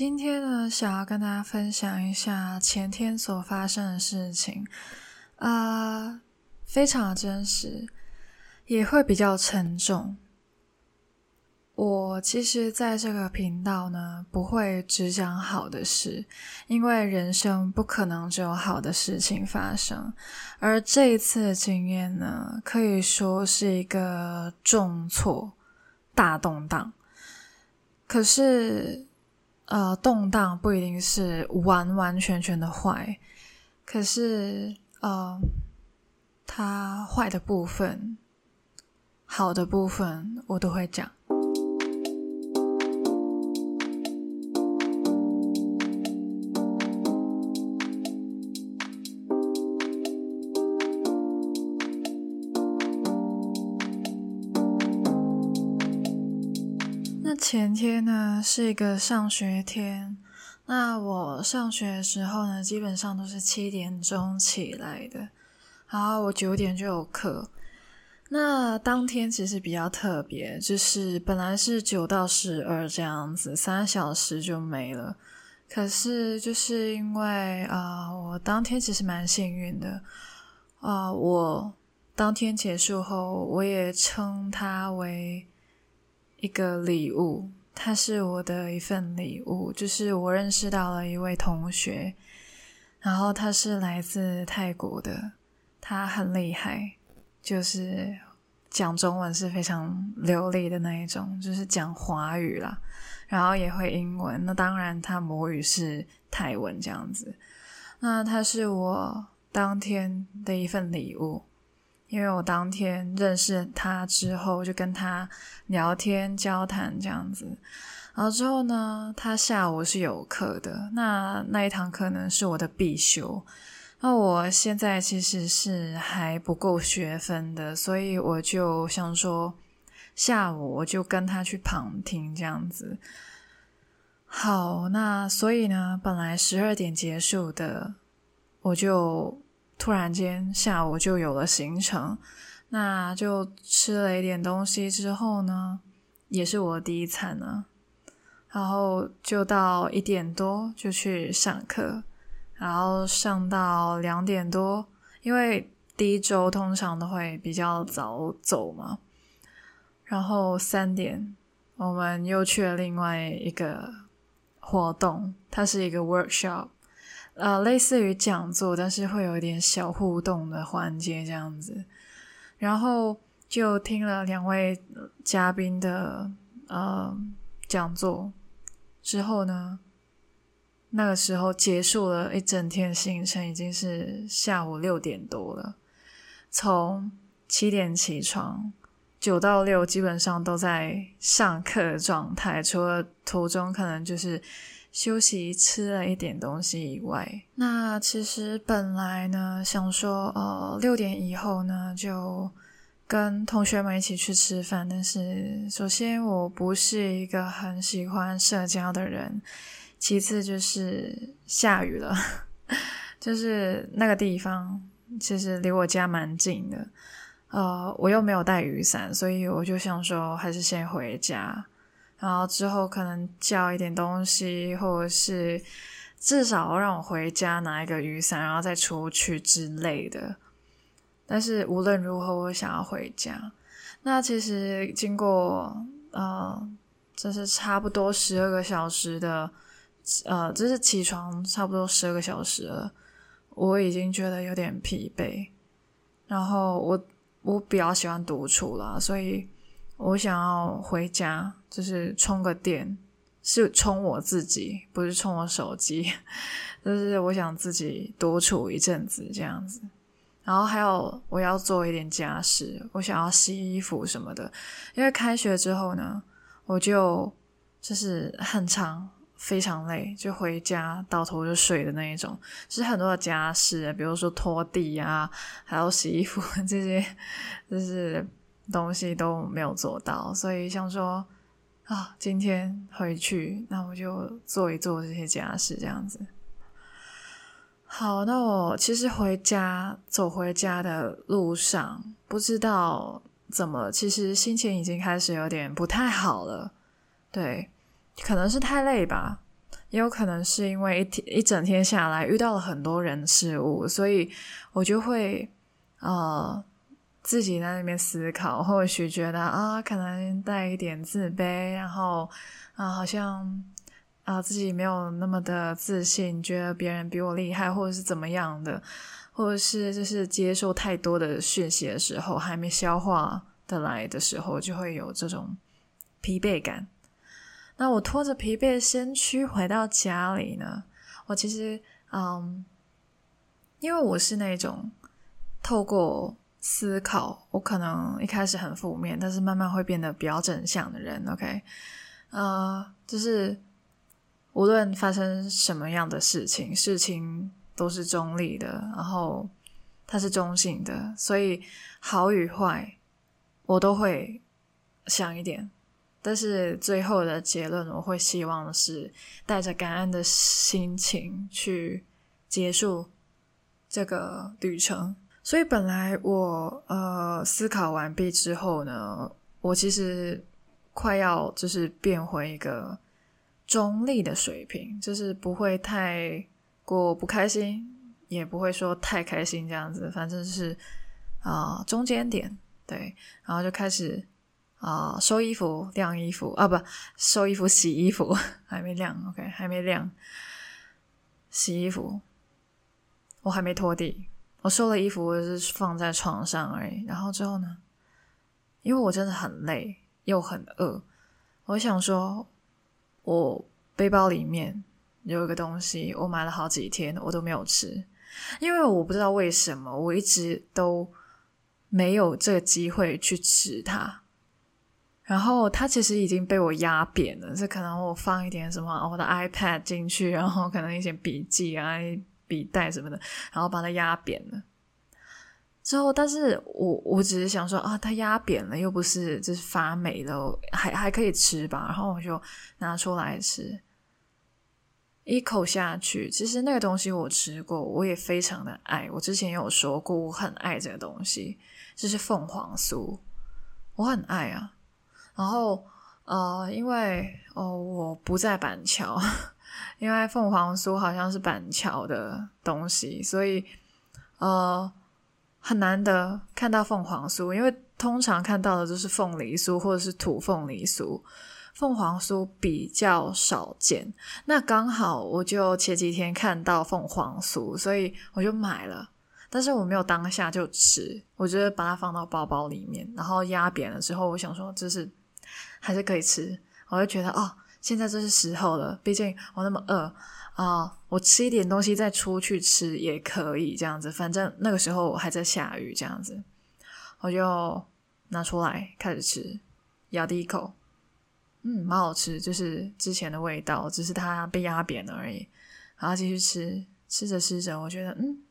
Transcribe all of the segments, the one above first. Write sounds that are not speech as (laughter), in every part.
今天呢，想要跟大家分享一下前天所发生的事情，啊、非常的真实，也会比较沉重。我其实在这个频道呢，不会只讲好的事，因为人生不可能只有好的事情发生。而这一次的经验呢，可以说是一个重挫、大动荡。可是，呃，动荡不一定是完完全全的坏，可是，呃，它坏的部分、好的部分，我都会讲。前天呢是一个上学天，那我上学的时候呢，基本上都是七点钟起来的，然后我九点就有课。那当天其实比较特别，就是本来是九到十二这样子，三小时就没了。可是就是因为啊、我当天其实蛮幸运的啊、我当天结束后，我也称它为。一个礼物，它是我的一份礼物，就是我认识到了一位同学，然后他是来自泰国的，他很厉害，就是讲中文是非常流利的那一种，就是讲华语啦，然后也会英文，那当然他母语是泰文这样子，那他是我当天的一份礼物。因为我当天认识他之后，就跟他聊天交谈这样子，然后之后呢，他下午是有课的，那那一堂课呢是我的必修，那我现在其实是还不够学分的，所以我就想说，下午我就跟他去旁听这样子。好，那所以呢，本来十二点结束的，我就。突然间，下午就有了行程，那就吃了一点东西之后呢，也是我的第一餐呢，然后就到一点多就去上课，然后上到两点多，因为第一周通常都会比较早走嘛，然后三点我们又去了另外一个活动，它是一个 workshop。呃，类似于讲座，但是会有一点小互动的环节这样子，然后就听了两位嘉宾的呃讲座之后呢，那个时候结束了一整天行程，已经是下午六点多了。从七点起床，九到六基本上都在上课的状态，除了途中可能就是。休息吃了一点东西以外，那其实本来呢想说，呃，六点以后呢就跟同学们一起去吃饭。但是首先我不是一个很喜欢社交的人，其次就是下雨了，(laughs) 就是那个地方其实离我家蛮近的，呃，我又没有带雨伞，所以我就想说还是先回家。然后之后可能叫一点东西，或者是至少让我回家拿一个雨伞，然后再出去之类的。但是无论如何，我想要回家。那其实经过呃，这是差不多十二个小时的，呃，这是起床差不多十二个小时了，我已经觉得有点疲惫。然后我我比较喜欢独处啦，所以。我想要回家，就是充个电，是充我自己，不是充我手机。就是我想自己独处一阵子这样子。然后还有我要做一点家事，我想要洗衣服什么的。因为开学之后呢，我就就是很长，非常累，就回家倒头就睡的那一种。是很多的家事，比如说拖地啊，还有洗衣服 (laughs) 这些，就是。东西都没有做到，所以想说啊，今天回去，那我就做一做这些家事，这样子。好，那我其实回家，走回家的路上，不知道怎么，其实心情已经开始有点不太好了。对，可能是太累吧。也有可能是因为一天一整天下来遇到了很多人事物，所以我就会呃自己在那边思考，或许觉得啊，可能带一点自卑，然后啊，好像啊自己没有那么的自信，觉得别人比我厉害，或者是怎么样的，或者是就是接受太多的讯息的时候，还没消化的来的时候，就会有这种疲惫感。那我拖着疲惫的身躯回到家里呢，我其实，嗯，因为我是那种透过思考，我可能一开始很负面，但是慢慢会变得比较正向的人。OK，呃，就是无论发生什么样的事情，事情都是中立的，然后它是中性的，所以好与坏，我都会想一点。但是最后的结论，我会希望是带着感恩的心情去结束这个旅程。所以本来我呃思考完毕之后呢，我其实快要就是变回一个中立的水平，就是不会太过不开心，也不会说太开心这样子，反正是啊、中间点对，然后就开始。啊、收衣服、晾衣服啊，不，收衣服、洗衣服还没晾，OK，还没晾。洗衣服，我还没拖地。我收了衣服，我是放在床上而已。然后之后呢，因为我真的很累又很饿，我想说，我背包里面有一个东西，我买了好几天，我都没有吃，因为我不知道为什么，我一直都没有这个机会去吃它。然后它其实已经被我压扁了，这可能我放一点什么我的 iPad 进去，然后可能一些笔记啊、笔袋什么的，然后把它压扁了。之后，但是我我只是想说啊，它压扁了，又不是就是发霉了，还还可以吃吧。然后我就拿出来吃，一口下去，其实那个东西我吃过，我也非常的爱。我之前有说过，我很爱这个东西，就是凤凰酥，我很爱啊。然后，呃，因为哦，我不在板桥，因为凤凰酥好像是板桥的东西，所以呃，很难得看到凤凰酥。因为通常看到的都是凤梨酥或者是土凤梨酥，凤凰酥比较少见。那刚好我就前几天看到凤凰酥，所以我就买了。但是我没有当下就吃，我觉得把它放到包包里面，然后压扁了之后，我想说这是。还是可以吃，我就觉得哦，现在这是时候了。毕竟我那么饿啊，我吃一点东西再出去吃也可以这样子。反正那个时候我还在下雨，这样子，我就拿出来开始吃，咬第一口，嗯，蛮好吃，就是之前的味道，只是它被压扁了而已。然后继续吃，吃着吃着，我觉得嗯，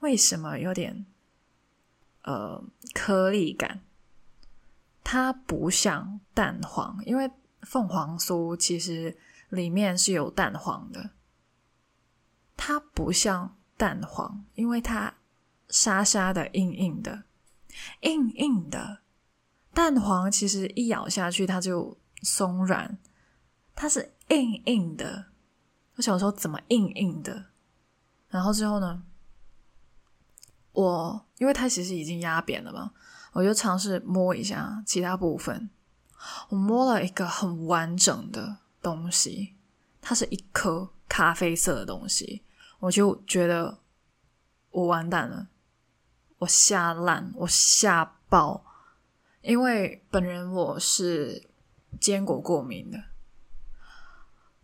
为什么有点呃颗粒感？它不像蛋黄，因为凤凰酥其实里面是有蛋黄的。它不像蛋黄，因为它沙沙的、硬硬的、硬硬的。蛋黄其实一咬下去它就松软，它是硬硬的。我小时候怎么硬硬的？然后之后呢？我因为它其实已经压扁了嘛。我就尝试摸一下其他部分，我摸了一个很完整的东西，它是一颗咖啡色的东西，我就觉得我完蛋了，我吓烂，我吓爆，因为本人我是坚果过敏的，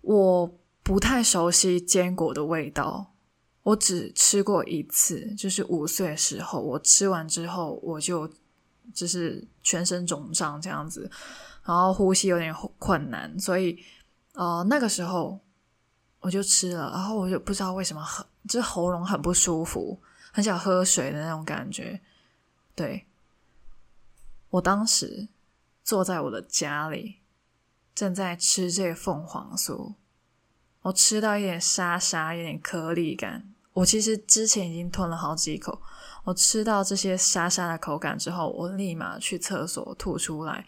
我不太熟悉坚果的味道，我只吃过一次，就是五岁的时候，我吃完之后我就。就是全身肿胀这样子，然后呼吸有点困难，所以呃那个时候我就吃了，然后我就不知道为什么很，就是喉咙很不舒服，很想喝水的那种感觉。对，我当时坐在我的家里，正在吃这个凤凰酥，我吃到一点沙沙，有点颗粒感。我其实之前已经吞了好几口。我吃到这些沙沙的口感之后，我立马去厕所吐出来，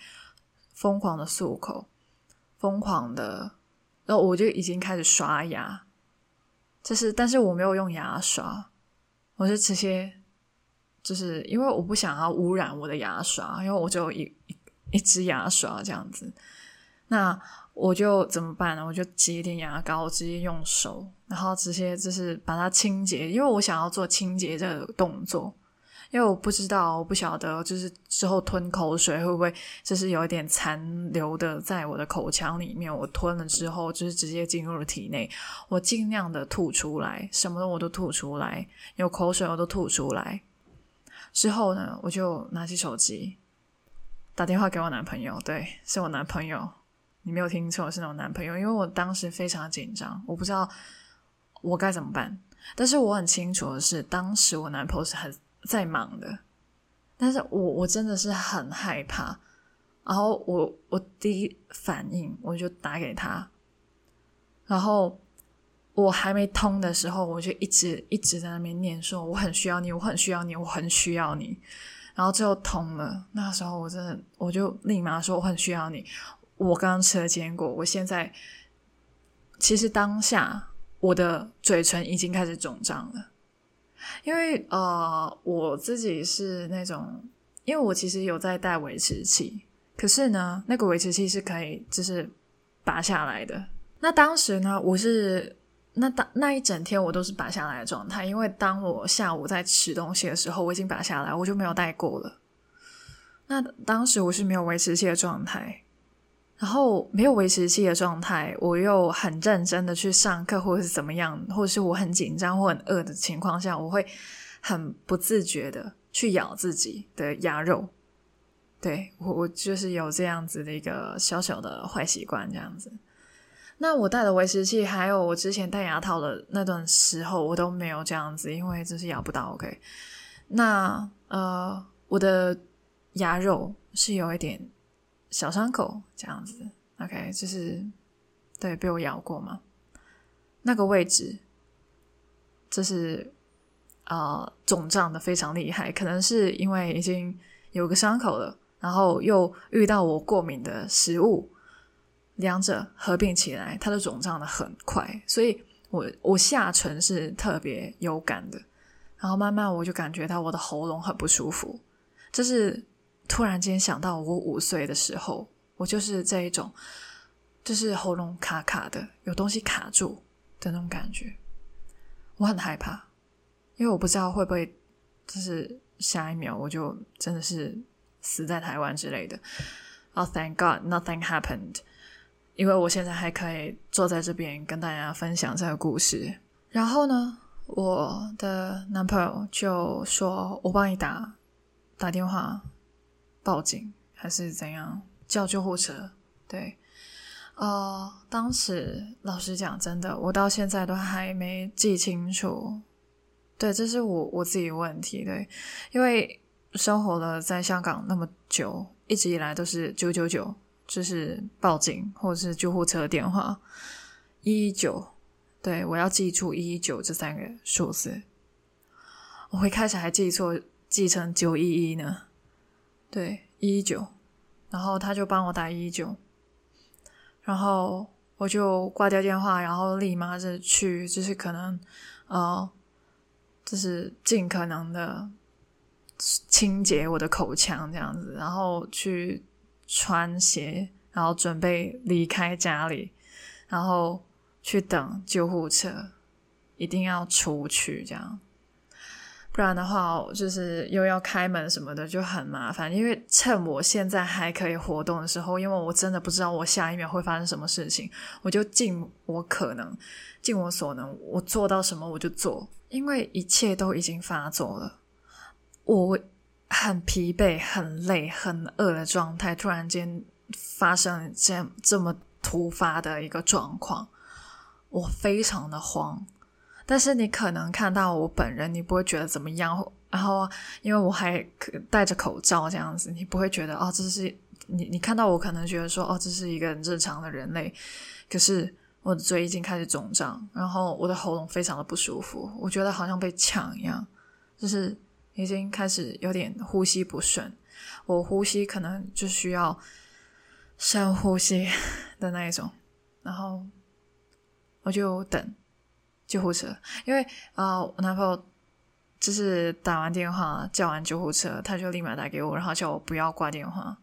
疯狂的漱口，疯狂的然后我就已经开始刷牙，就是但是我没有用牙刷，我就直接就是因为我不想要污染我的牙刷，因为我只有一一一支牙刷这样子，那我就怎么办呢？我就挤一点牙膏，我直接用手，然后直接就是把它清洁，因为我想要做清洁这个动作。因为我不知道，我不晓得，就是之后吞口水会不会就是有一点残留的在我的口腔里面。我吞了之后，就是直接进入了体内。我尽量的吐出来，什么我都吐出来，有口水我都吐出来。之后呢，我就拿起手机打电话给我男朋友，对，是我男朋友，你没有听错，是我男朋友。因为我当时非常紧张，我不知道我该怎么办。但是我很清楚的是，当时我男朋友是很。在忙的，但是我我真的是很害怕，然后我我第一反应我就打给他，然后我还没通的时候，我就一直一直在那边念说我很需要你，我很需要你，我很需要你，然后最后通了，那时候我真的我就立马说我很需要你，我刚刚吃了坚果，我现在其实当下我的嘴唇已经开始肿胀了。因为呃，我自己是那种，因为我其实有在带维持器，可是呢，那个维持器是可以就是拔下来的。那当时呢，我是那当那一整天我都是拔下来的状态，因为当我下午在吃东西的时候，我已经拔下来，我就没有带过了。那当时我是没有维持器的状态。然后没有维持器的状态，我又很认真的去上课，或者是怎么样，或者是我很紧张或很饿的情况下，我会很不自觉的去咬自己的牙肉。对，我，我就是有这样子的一个小小的坏习惯，这样子。那我戴的维持器，还有我之前戴牙套的那段时候，我都没有这样子，因为就是咬不到。OK，那呃，我的牙肉是有一点。小伤口这样子，OK，就是对，被我咬过嘛，那个位置，就是呃肿胀的非常厉害，可能是因为已经有个伤口了，然后又遇到我过敏的食物，两者合并起来，它的肿胀的很快，所以我我下唇是特别有感的，然后慢慢我就感觉到我的喉咙很不舒服，就是。突然间想到我五岁的时候，我就是这一种，就是喉咙卡卡的，有东西卡住的那种感觉，我很害怕，因为我不知道会不会就是下一秒我就真的是死在台湾之类的。Oh, thank God, nothing happened，因为我现在还可以坐在这边跟大家分享这个故事。然后呢，我的男朋友就说：“我帮你打打电话。”报警还是怎样？叫救护车？对，呃，当时老实讲，真的，我到现在都还没记清楚。对，这是我我自己问题。对，因为生活了在香港那么久，一直以来都是九九九，就是报警或者是救护车电话一一九。对，我要记住一一九这三个数字。我会开始还记错，记成九一一呢。对，一一九，然后他就帮我打一一九，然后我就挂掉电话，然后立马就去，就是可能，呃，就是尽可能的清洁我的口腔这样子，然后去穿鞋，然后准备离开家里，然后去等救护车，一定要出去这样。不然的话，就是又要开门什么的，就很麻烦。因为趁我现在还可以活动的时候，因为我真的不知道我下一秒会发生什么事情，我就尽我可能，尽我所能，我做到什么我就做。因为一切都已经发作了，我很疲惫、很累、很饿的状态，突然间发生这这么突发的一个状况，我非常的慌。但是你可能看到我本人，你不会觉得怎么样。然后，因为我还戴着口罩这样子，你不会觉得哦，这是你你看到我可能觉得说哦，这是一个很正常的人类。可是我的嘴已经开始肿胀，然后我的喉咙非常的不舒服，我觉得好像被呛一样，就是已经开始有点呼吸不顺。我呼吸可能就需要深呼吸的那一种，然后我就等救护车，因为啊、我男朋友就是打完电话叫完救护车，他就立马打给我，然后叫我不要挂电话。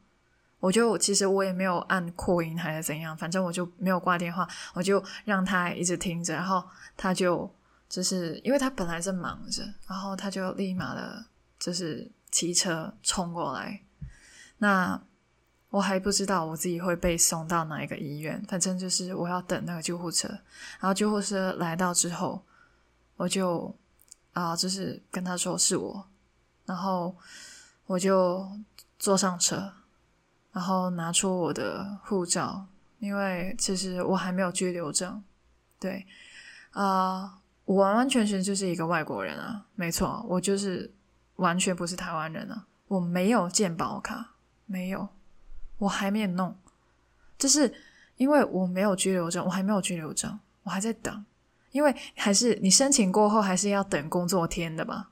我就其实我也没有按扩音还是怎样，反正我就没有挂电话，我就让他一直听着，然后他就就是因为他本来在忙着，然后他就立马的就是骑车冲过来。那我还不知道我自己会被送到哪一个医院，反正就是我要等那个救护车，然后救护车来到之后，我就啊就是跟他说是我，然后我就坐上车。然后拿出我的护照，因为其实我还没有居留证。对，啊、我完完全全就是一个外国人啊，没错，我就是完全不是台湾人啊，我没有健保卡，没有，我还没有弄，就是因为我没有居留证，我还没有居留证，我还在等，因为还是你申请过后还是要等工作天的吧，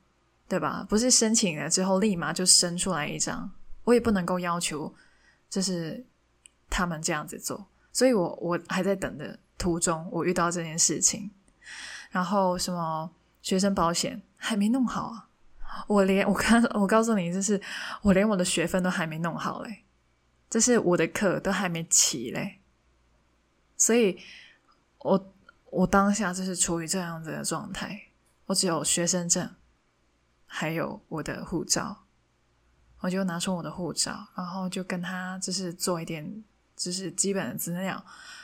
对吧？不是申请了之后立马就生出来一张，我也不能够要求。就是他们这样子做，所以我我还在等的途中，我遇到这件事情，然后什么学生保险还没弄好啊，我连我刚我告诉你，就是我连我的学分都还没弄好嘞，就是我的课都还没起嘞，所以我我当下就是处于这样子的状态，我只有学生证，还有我的护照。我就拿出我的护照，然后就跟他就是做一点就是基本的资料，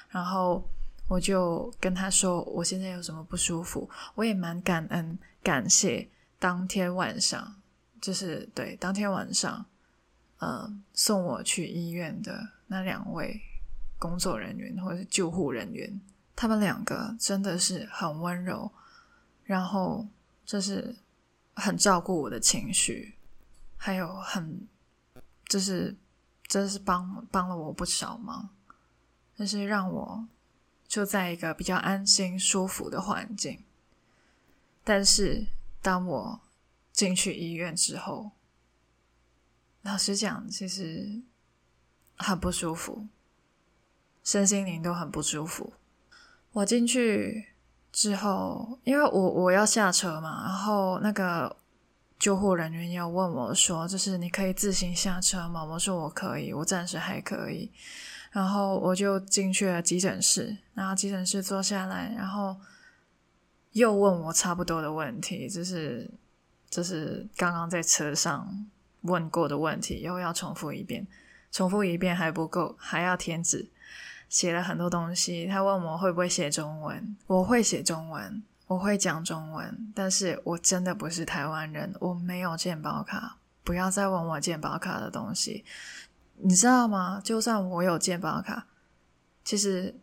然后我就跟他说我现在有什么不舒服，我也蛮感恩感谢当天晚上就是对当天晚上，呃，送我去医院的那两位工作人员或者救护人员，他们两个真的是很温柔，然后就是很照顾我的情绪。还有很，就是真是帮帮了我不少忙，就是让我就在一个比较安心舒服的环境。但是当我进去医院之后，老实讲，其实很不舒服，身心灵都很不舒服。我进去之后，因为我我要下车嘛，然后那个。救护人员要问我说：“就是你可以自行下车吗？”我说：“我可以，我暂时还可以。”然后我就进去了急诊室，然后急诊室坐下来，然后又问我差不多的问题，就是就是刚刚在车上问过的问题，又要重复一遍，重复一遍还不够，还要填纸，写了很多东西。他问我会不会写中文，我会写中文。我会讲中文，但是我真的不是台湾人，我没有健保卡。不要再问我健保卡的东西，你知道吗？就算我有健保卡，其实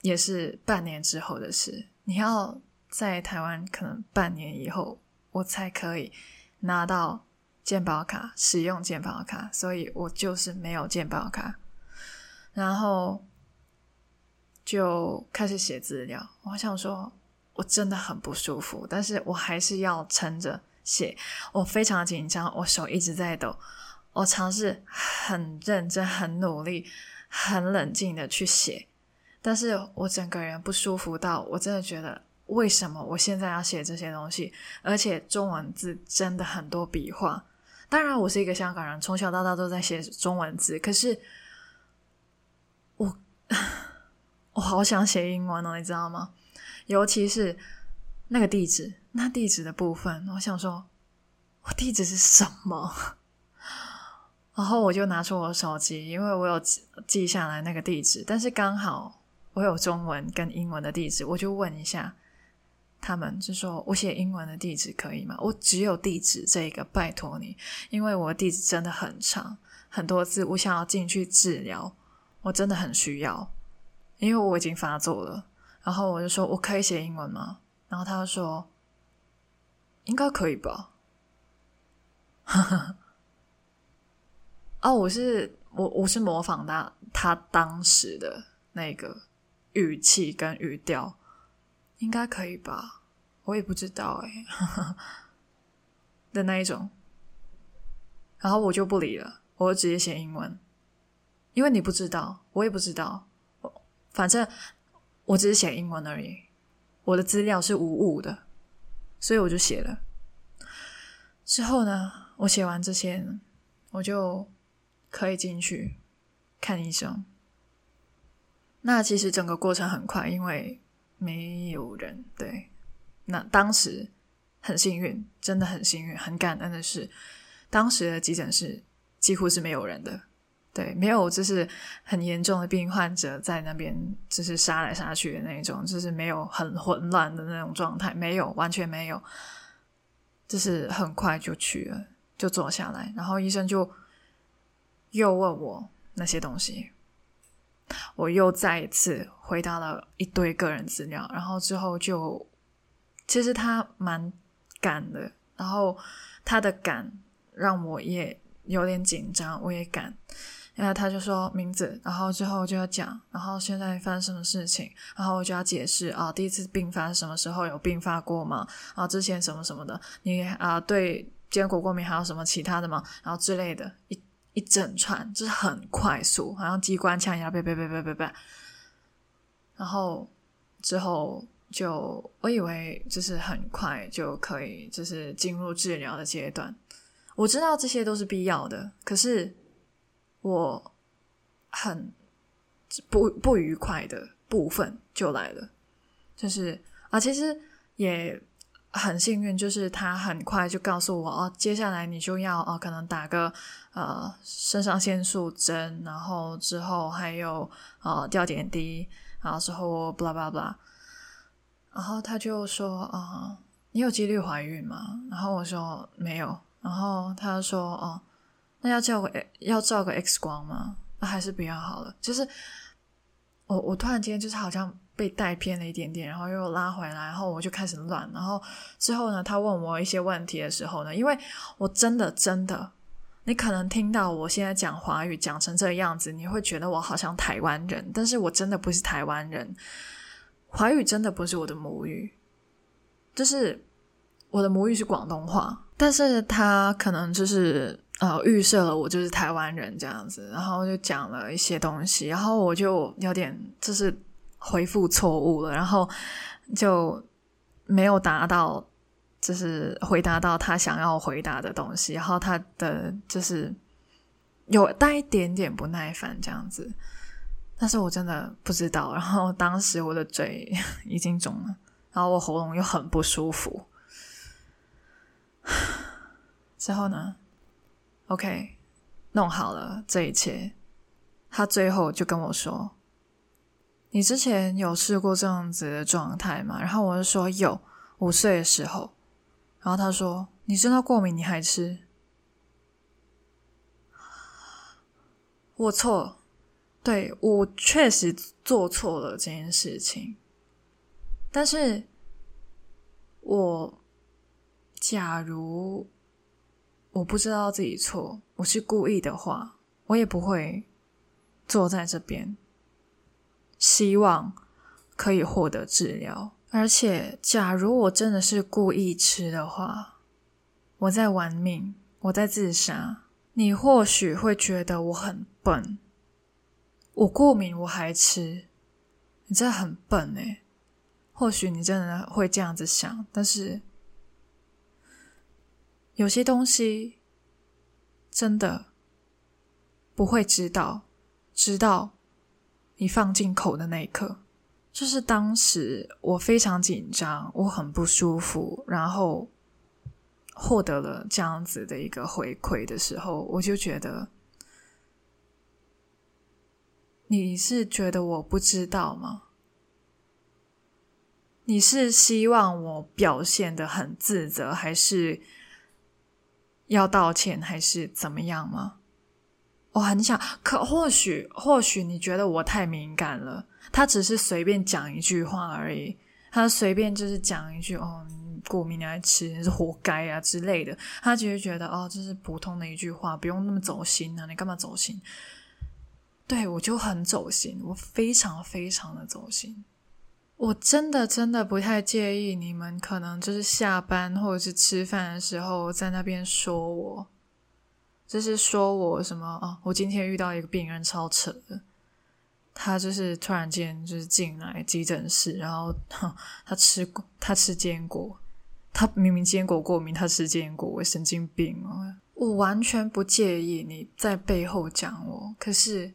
也是半年之后的事。你要在台湾可能半年以后，我才可以拿到健保卡，使用健保卡，所以我就是没有健保卡。然后就开始写资料，我想说。我真的很不舒服，但是我还是要撑着写。我非常紧张，我手一直在抖。我尝试很认真、很努力、很冷静的去写，但是我整个人不舒服到我真的觉得，为什么我现在要写这些东西？而且中文字真的很多笔画。当然，我是一个香港人，从小到大都在写中文字，可是我我好想写英文哦，你知道吗？尤其是那个地址，那地址的部分，我想说，我地址是什么？然后我就拿出我手机，因为我有记记下来那个地址，但是刚好我有中文跟英文的地址，我就问一下他们，就说我写英文的地址可以吗？我只有地址这个，拜托你，因为我的地址真的很长，很多字，我想要进去治疗，我真的很需要，因为我已经发作了。然后我就说：“我可以写英文吗？”然后他就说：“应该可以吧。(laughs) ”哦，我是我我是模仿他他当时的那个语气跟语调，应该可以吧？我也不知道哎，(laughs) 的那一种。然后我就不理了，我直接写英文，因为你不知道，我也不知道，反正。我只是写英文而已，我的资料是无误的，所以我就写了。之后呢，我写完这些，我就可以进去看医生。那其实整个过程很快，因为没有人。对，那当时很幸运，真的很幸运，很感恩的是，当时的急诊室几乎是没有人的。对，没有就是很严重的病患者在那边，就是杀来杀去的那种，就是没有很混乱的那种状态，没有，完全没有，就是很快就去了，就坐下来，然后医生就又问我那些东西。我又再一次回答了一堆个人资料，然后之后就，其实他蛮赶的，然后他的赶让我也有点紧张，我也赶，然后他就说名字，然后之后就要讲，然后现在发生什么事情，然后我就要解释啊，第一次病发什么时候有病发过吗？啊，之前什么什么的，你啊对坚果过敏还有什么其他的吗？然后之类的一。一整串就是很快速，好像机关枪一样，别别别别别别。然后之后就我以为就是很快就可以，就是进入治疗的阶段。我知道这些都是必要的，可是我很不不愉快的部分就来了，就是啊，其实也。很幸运，就是他很快就告诉我哦，接下来你就要哦，可能打个呃肾上腺素针，然后之后还有呃吊点滴，然后之后 blah blah blah，然后他就说啊、你有几率怀孕吗？然后我说没有，然后他说哦，那要照个要照个 X 光吗？那还是比较好了。就是我我突然间就是好像。被带偏了一点点，然后又拉回来，然后我就开始乱。然后之后呢，他问我一些问题的时候呢，因为我真的真的，你可能听到我现在讲华语讲成这个样子，你会觉得我好像台湾人，但是我真的不是台湾人，华语真的不是我的母语，就是我的母语是广东话，但是他可能就是呃预设了我就是台湾人这样子，然后就讲了一些东西，然后我就有点就是。回复错误了，然后就没有达到，就是回答到他想要回答的东西，然后他的就是有带一点点不耐烦这样子，但是我真的不知道。然后当时我的嘴已经肿了，然后我喉咙又很不舒服。之后呢，OK，弄好了这一切，他最后就跟我说。你之前有试过这样子的状态吗？然后我就说有，五岁的时候。然后他说：“你知道过敏你还吃？”我错，对，我确实做错了这件事情。但是，我假如我不知道自己错，我是故意的话，我也不会坐在这边。希望可以获得治疗，而且，假如我真的是故意吃的话，我在玩命，我在自杀，你或许会觉得我很笨。我过敏我还吃，你真的很笨诶。或许你真的会这样子想，但是有些东西真的不会知道，知道。你放进口的那一刻，就是当时我非常紧张，我很不舒服，然后获得了这样子的一个回馈的时候，我就觉得，你是觉得我不知道吗？你是希望我表现的很自责，还是要道歉，还是怎么样吗？我很想，可或许或许你觉得我太敏感了。他只是随便讲一句话而已，他随便就是讲一句哦，过敏你爱吃，你是活该啊之类的。他只是觉得哦，这是普通的一句话，不用那么走心啊，你干嘛走心？对，我就很走心，我非常非常的走心。我真的真的不太介意你们可能就是下班或者是吃饭的时候在那边说我。就是说我什么啊？我今天遇到一个病人超扯的，他就是突然间就是进来急诊室，然后 (laughs) 他吃过他吃坚果，他明明坚果过敏，他吃坚果，我神经病哦！我完全不介意你在背后讲我，可是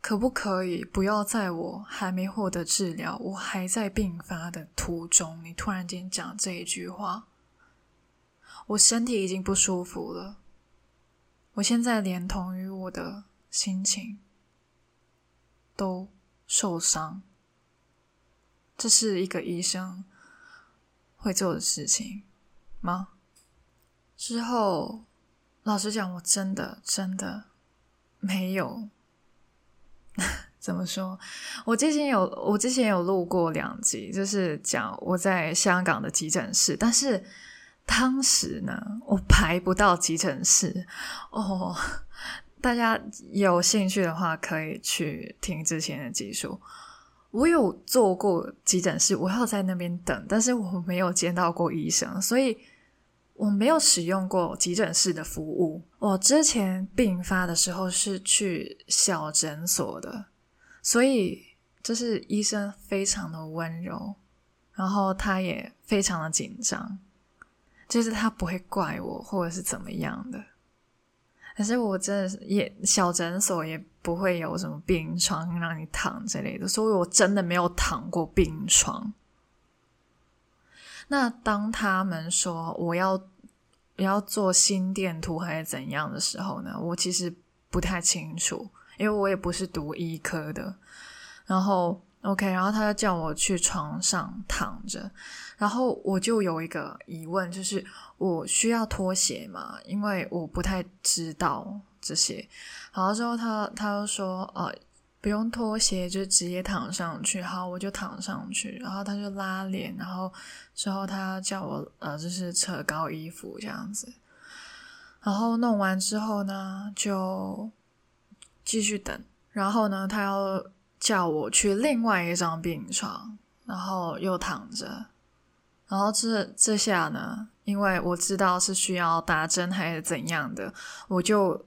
可不可以不要在我还没获得治疗，我还在病发的途中，你突然间讲这一句话？我身体已经不舒服了，我现在连同于我的心情都受伤，这是一个医生会做的事情吗？之后，老实讲，我真的真的没有 (laughs) 怎么说。我之前有，我之前有录过两集，就是讲我在香港的急诊室，但是。当时呢，我排不到急诊室哦。大家有兴趣的话，可以去听之前的技术。我有做过急诊室，我要在那边等，但是我没有见到过医生，所以我没有使用过急诊室的服务。我之前病发的时候是去小诊所的，所以就是医生非常的温柔，然后他也非常的紧张。就是他不会怪我，或者是怎么样的。可是我真的是也小诊所也不会有什么病床让你躺之类的，所以我真的没有躺过病床。那当他们说我要要做心电图还是怎样的时候呢？我其实不太清楚，因为我也不是读医科的。然后。OK，然后他就叫我去床上躺着，然后我就有一个疑问，就是我需要脱鞋吗？因为我不太知道这些。好，之后他他就说，呃，不用脱鞋，就直接躺上去。好，我就躺上去，然后他就拉脸，然后之后他叫我呃，就是扯高衣服这样子。然后弄完之后呢，就继续等。然后呢，他要。叫我去另外一张病床，然后又躺着，然后这这下呢，因为我知道是需要打针还是怎样的，我就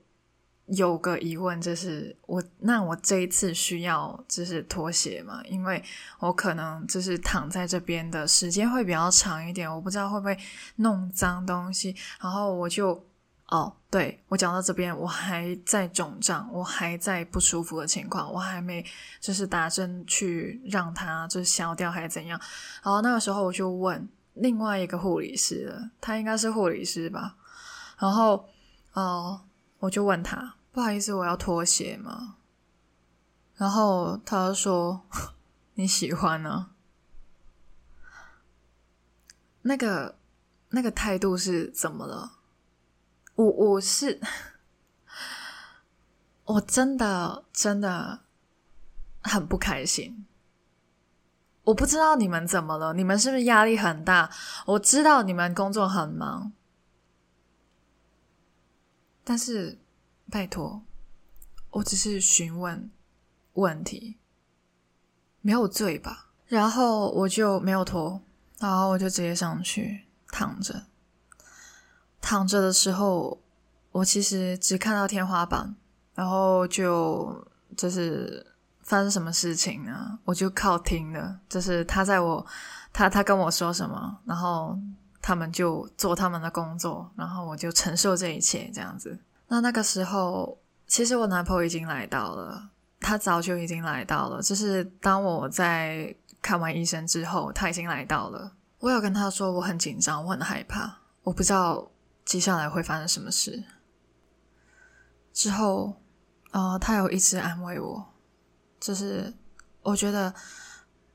有个疑问，就是我那我这一次需要就是脱鞋吗？因为我可能就是躺在这边的时间会比较长一点，我不知道会不会弄脏东西，然后我就。哦，对，我讲到这边，我还在肿胀，我还在不舒服的情况，我还没就是打针去让它就是消掉还是怎样。然后那个时候我就问另外一个护理师了，他应该是护理师吧。然后哦，我就问他，不好意思，我要脱鞋吗？然后他说 (laughs) 你喜欢呢？那个那个态度是怎么了？我我是，(laughs) 我真的真的很不开心。我不知道你们怎么了，你们是不是压力很大？我知道你们工作很忙，但是拜托，我只是询问问题，没有罪吧？然后我就没有拖，然后我就直接上去躺着。躺着的时候，我其实只看到天花板，然后就就是发生什么事情呢？我就靠听的，就是他在我他他跟我说什么，然后他们就做他们的工作，然后我就承受这一切这样子。那那个时候，其实我男朋友已经来到了，他早就已经来到了，就是当我在看完医生之后，他已经来到了。我有跟他说我很紧张，我很害怕，我不知道。接下来会发生什么事？之后，呃，他有一直安慰我，就是我觉得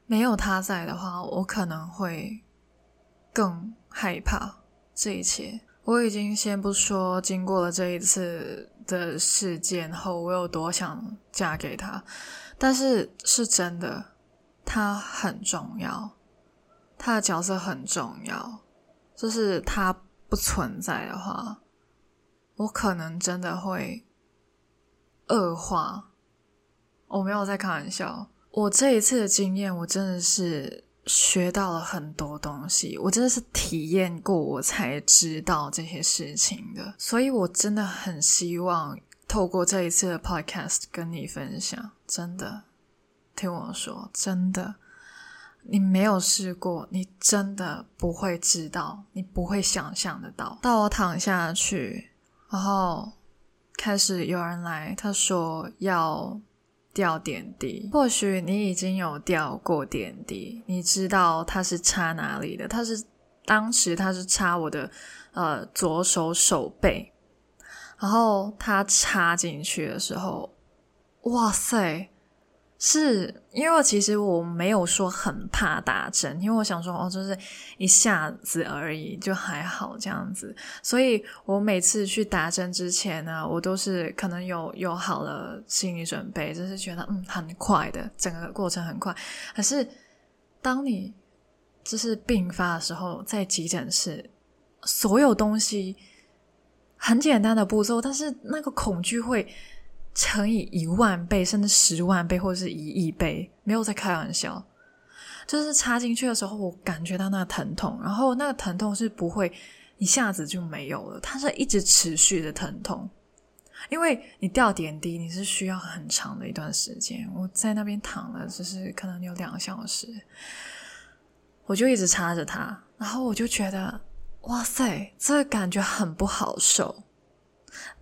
没有他在的话，我可能会更害怕这一切。我已经先不说经过了这一次的事件后，我有多想嫁给他，但是是真的，他很重要，他的角色很重要，就是他。不存在的话，我可能真的会恶化。我没有在开玩笑，我这一次的经验，我真的是学到了很多东西。我真的是体验过，我才知道这些事情的。所以我真的很希望透过这一次的 podcast 跟你分享，真的听我说，真的，你没有试过，你真的不会知道，你不会想象得到。到我躺下去，然后开始有人来，他说要掉点滴。或许你已经有掉过点滴，你知道它是插哪里的？它是当时它是插我的呃左手手背，然后它插进去的时候，哇塞！是因为其实我没有说很怕打针，因为我想说哦，就是一下子而已，就还好这样子。所以我每次去打针之前呢，我都是可能有有好了心理准备，就是觉得嗯很快的，整个过程很快。可是当你就是病发的时候，在急诊室，所有东西很简单的步骤，但是那个恐惧会。乘以一万倍，甚至十万倍，或者是一亿倍，没有在开玩笑。就是插进去的时候，我感觉到那个疼痛，然后那个疼痛是不会一下子就没有了，它是一直持续的疼痛。因为你吊点滴，你是需要很长的一段时间。我在那边躺了，就是可能有两个小时，我就一直插着它，然后我就觉得，哇塞，这个感觉很不好受。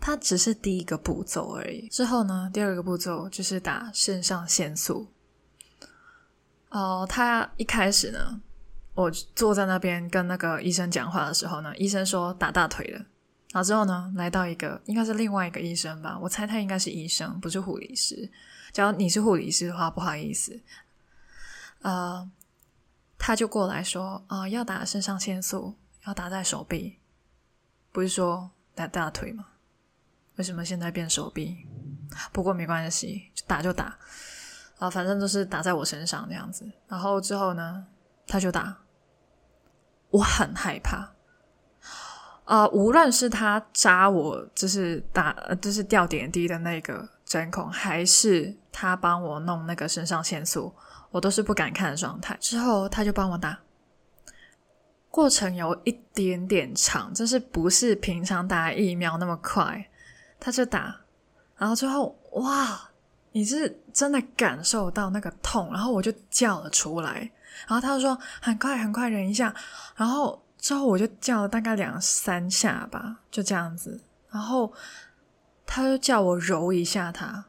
它只是第一个步骤而已。之后呢，第二个步骤就是打肾上腺素。哦，他一开始呢，我坐在那边跟那个医生讲话的时候呢，医生说打大腿的。然后之后呢，来到一个应该是另外一个医生吧，我猜他应该是医生，不是护理师。假如你是护理师的话，不好意思。呃，他就过来说啊，要打肾上腺素，要打在手臂，不是说打大腿吗？为什么现在变手臂？不过没关系，打就打啊，反正都是打在我身上这样子。然后之后呢，他就打，我很害怕啊、无论是他扎我，就是打，就是吊点滴的那个针孔，还是他帮我弄那个肾上腺素，我都是不敢看的状态。之后他就帮我打，过程有一点点长，就是不是平常打疫苗那么快。他就打，然后最后哇，你是真的感受到那个痛，然后我就叫了出来，然后他就说很快很快忍一下，然后之后我就叫了大概两三下吧，就这样子，然后他就叫我揉一下他，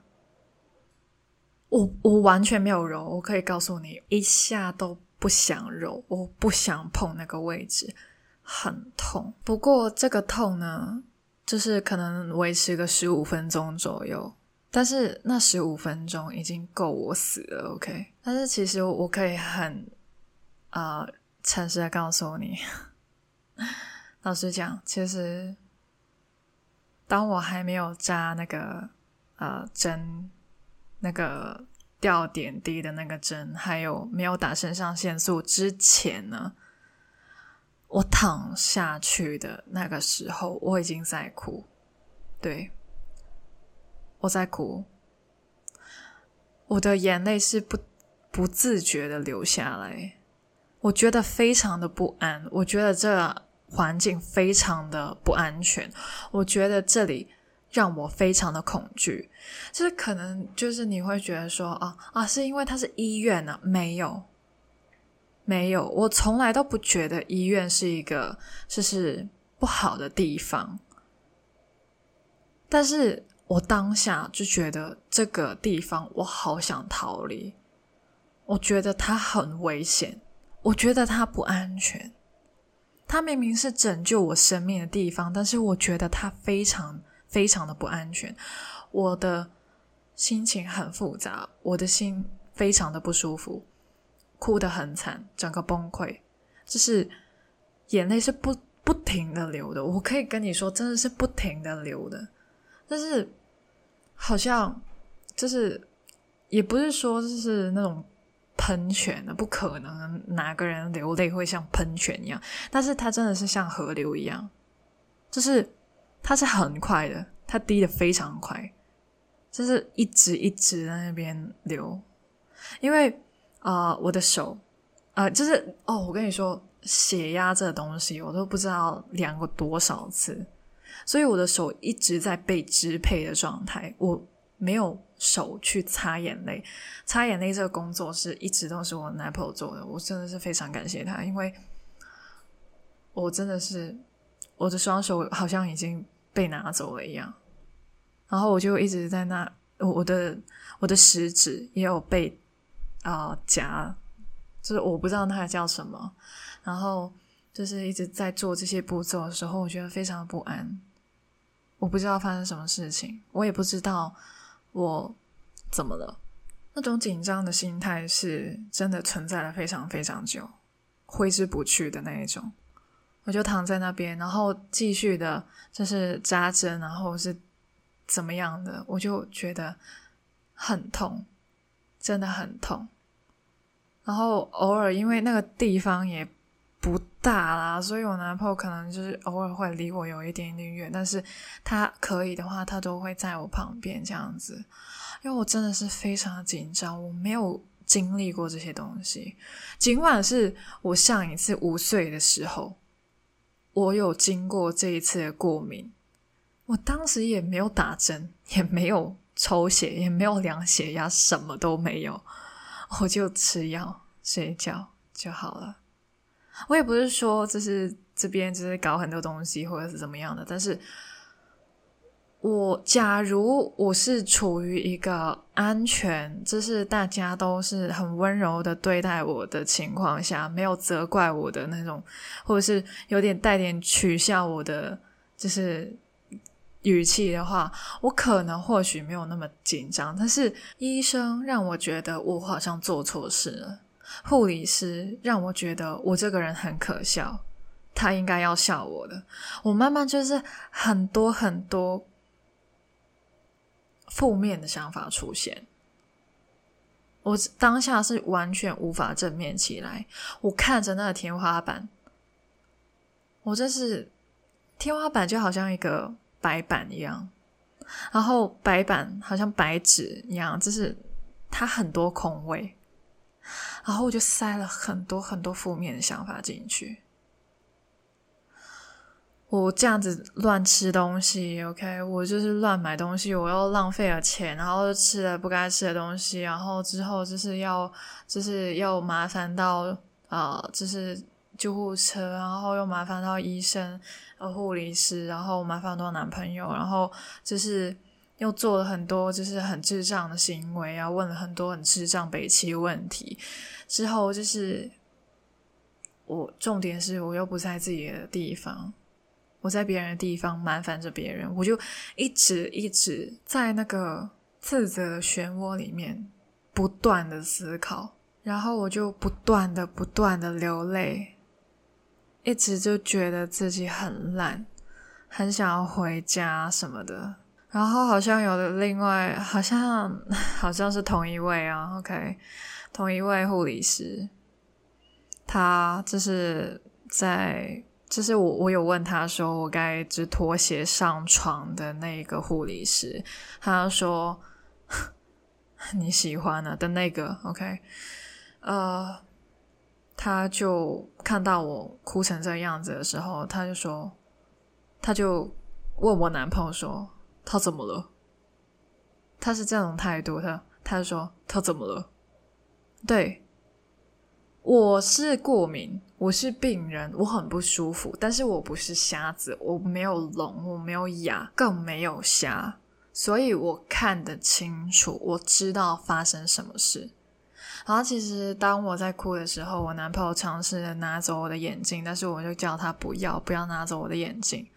我我完全没有揉，我可以告诉你，一下都不想揉，我不想碰那个位置，很痛。不过这个痛呢，就是可能维持个十五分钟左右，但是那十五分钟已经够我死了，OK？但是其实我可以很啊、呃、诚实的告诉你，老实讲，其实当我还没有扎那个呃针，那个吊点滴的那个针，还有没有打肾上腺素之前呢，我躺下去的那个时候，我已经在哭，对，我在哭，我的眼泪是不不自觉的流下来，我觉得非常的不安，我觉得这环境非常的不安全，我觉得这里让我非常的恐惧，就是可能就是你会觉得说啊啊，是因为它是医院呢？没有。没有，我从来都不觉得医院是一个就是不好的地方，但是我当下就觉得这个地方我好想逃离，我觉得它很危险，我觉得它不安全，它明明是拯救我生命的地方，但是我觉得它非常非常的不安全，我的心情很复杂，我的心非常的不舒服。哭得很惨，整个崩溃，就是眼泪是不不停的流的。我可以跟你说，真的是不停的流的。但是好像就是也不是说就是那种喷泉的，不可能哪个人流泪会像喷泉一样。但是它真的是像河流一样，就是它是很快的，它滴得非常快，就是一直一直在那边流，因为。啊、我的手，啊、就是哦，我跟你说，血压这东西，我都不知道量过多少次，所以我的手一直在被支配的状态。我没有手去擦眼泪。擦眼泪这个工作是一直都是我男朋友做的，我真的是非常感谢他，因为我真的是我的双手好像已经被拿走了一样，然后我就一直在那，我的我的食指也有被啊、夹，就是我不知道它叫什么，然后就是一直在做这些步骤的时候，我觉得非常不安。我不知道发生什么事情，我也不知道我怎么了。那种紧张的心态是真的存在了非常非常久，挥之不去的那一种。我就躺在那边，然后继续的，就是扎针，然后是怎么样的，我就觉得很痛，真的很痛。然后偶尔因为那个地方也。不大啦，所以我男朋友可能就是偶尔会离我有一点点远，但是他可以的话，他都会在我旁边这样子。因为我真的是非常的紧张，我没有经历过这些东西。尽管是我上一次五岁的时候，我有经过这一次的过敏，我当时也没有打针，也没有抽血，也没有量血压，什么都没有，我就吃药睡觉就好了。我也不是说就是这边就是搞很多东西或者是怎么样的，但是我假如我是处于一个安全，就是大家都是很温柔的对待我的情况下，没有责怪我的那种，或者是有点带点取笑我的就是语气的话，我可能或许没有那么紧张。但是医生让我觉得我好像做错事了。护理师让我觉得我这个人很可笑，他应该要笑我的。我慢慢就是很多很多负面的想法出现，我当下是完全无法正面起来。我看着那个天花板，我这是天花板就好像一个白板一样，然后白板好像白纸一样，就是它很多空位。然后我就塞了很多很多负面的想法进去。我这样子乱吃东西，OK，我就是乱买东西，我又浪费了钱，然后吃了不该吃的东西，然后之后就是要就是要麻烦到啊、就是救护车，然后又麻烦到医生、呃护理师，然后麻烦到男朋友，然后就是。又做了很多就是很智障的行为啊，问了很多很智障北七问题，之后就是我重点是我又不在自己的地方，我在别人的地方麻烦着别人，我就一直一直在那个自责的漩涡里面不断的思考，然后我就不断的不断的流泪，一直就觉得自己很烂，很想要回家什么的。然后好像有的另外好像好像是同一位啊，OK，同一位护理师，他就是在就是我我有问他说我该只脱鞋上床的那个护理师，他说 (laughs) 你喜欢的的那个 OK，呃，他就看到我哭成这样子的时候，他就说，他就问我男朋友说。他怎么了？他是这种态度，他他就说他怎么了？对，我是过敏，我是病人，我很不舒服，但是我不是瞎子，我没有聋，我没有哑，更没有瞎，所以我看得清楚，我知道发生什么事。然后其实当我在哭的时候，我男朋友尝试着拿走我的眼镜，但是我就叫他不要，不要拿走我的眼镜，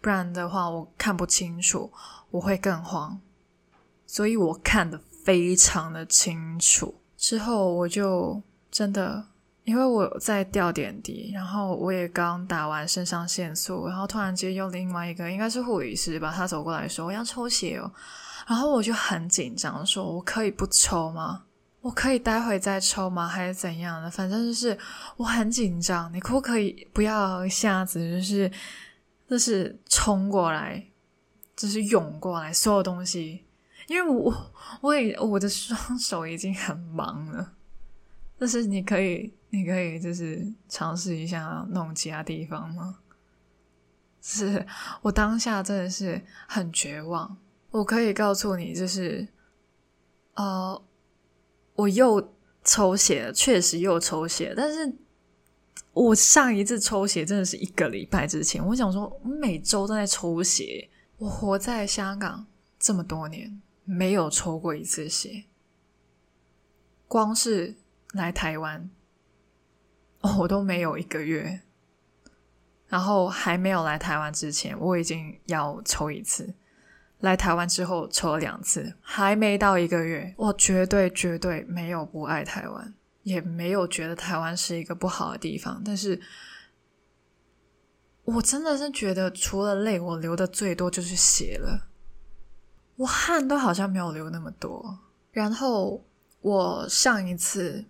不然的话我看不清楚。我会更慌，所以我看得非常的清楚。之后我就真的，因为我在吊点滴，然后我也刚打完肾上腺素，然后突然间又另外一个应该是护理师吧，他走过来说我要抽血哦，然后我就很紧张，说我可以不抽吗？我可以待会再抽吗？还是怎样的？反正就是我很紧张，你可不可以不要一下子就是就是冲过来？就是涌过来所有东西，因为我我也我的双手已经很忙了，但是你可以你可以就是尝试一下弄其他地方吗？是我当下真的是很绝望，我可以告诉你，就是，呃，我又抽血，确实又抽血，但是我上一次抽血真的是一个礼拜之前。我想说，我每周都在抽血，我活在香港这么多年，没有抽过一次血，光是来台湾，我都没有一个月。然后还没有来台湾之前，我已经要抽一次；来台湾之后抽了两次，还没到一个月，我绝对绝对没有不爱台湾，也没有觉得台湾是一个不好的地方。但是，我真的是觉得，除了泪，我流的最多就是血了。我汗都好像没有流那么多。然后我上一次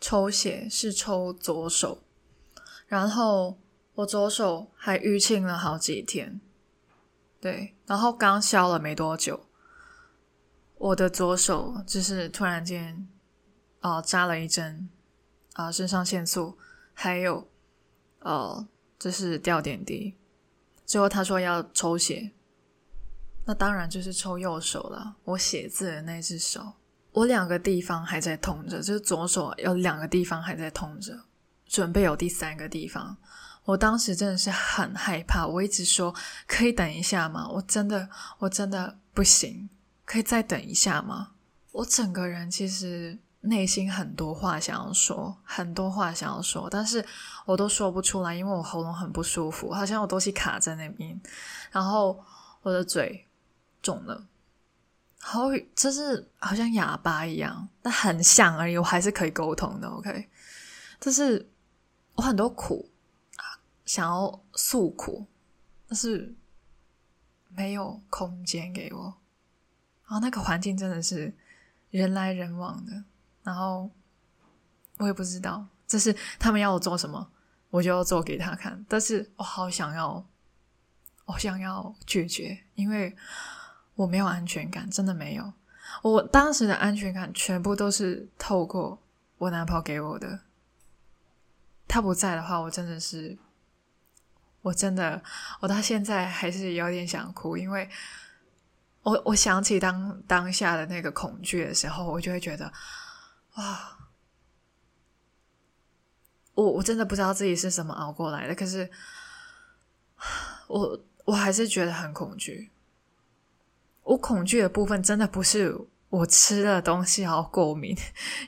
抽血是抽左手，然后。我左手还淤青了好几天，对，然后刚消了没多久，我的左手就是突然间，哦、扎了一针，啊、呃，肾上腺素，还有，呃，就是吊点滴，最后他说要抽血，那当然就是抽右手了，我写字的那只手，我两个地方还在痛着，就是左手有两个地方还在痛着，准备有第三个地方。我当时真的是很害怕，我一直说可以等一下吗？我真的，我真的不行，可以再等一下吗？我整个人其实内心很多话想要说，很多话想要说，但是我都说不出来，因为我喉咙很不舒服，好像有东西卡在那边，然后我的嘴肿了，好就是好像哑巴一样，但很像而已，我还是可以沟通的。OK，就是我很多苦。想要诉苦，但是没有空间给我。然后那个环境真的是人来人往的，然后我也不知道，这是他们要我做什么，我就要做给他看。但是我好想要，我想要拒绝，因为我没有安全感，真的没有。我当时的安全感全部都是透过我男朋友给我的。他不在的话，我真的是。我真的，我到现在还是有点想哭，因为我我想起当当下的那个恐惧的时候，我就会觉得，哇，我我真的不知道自己是怎么熬过来的，可是我我还是觉得很恐惧。我恐惧的部分真的不是。我吃的东西好过敏，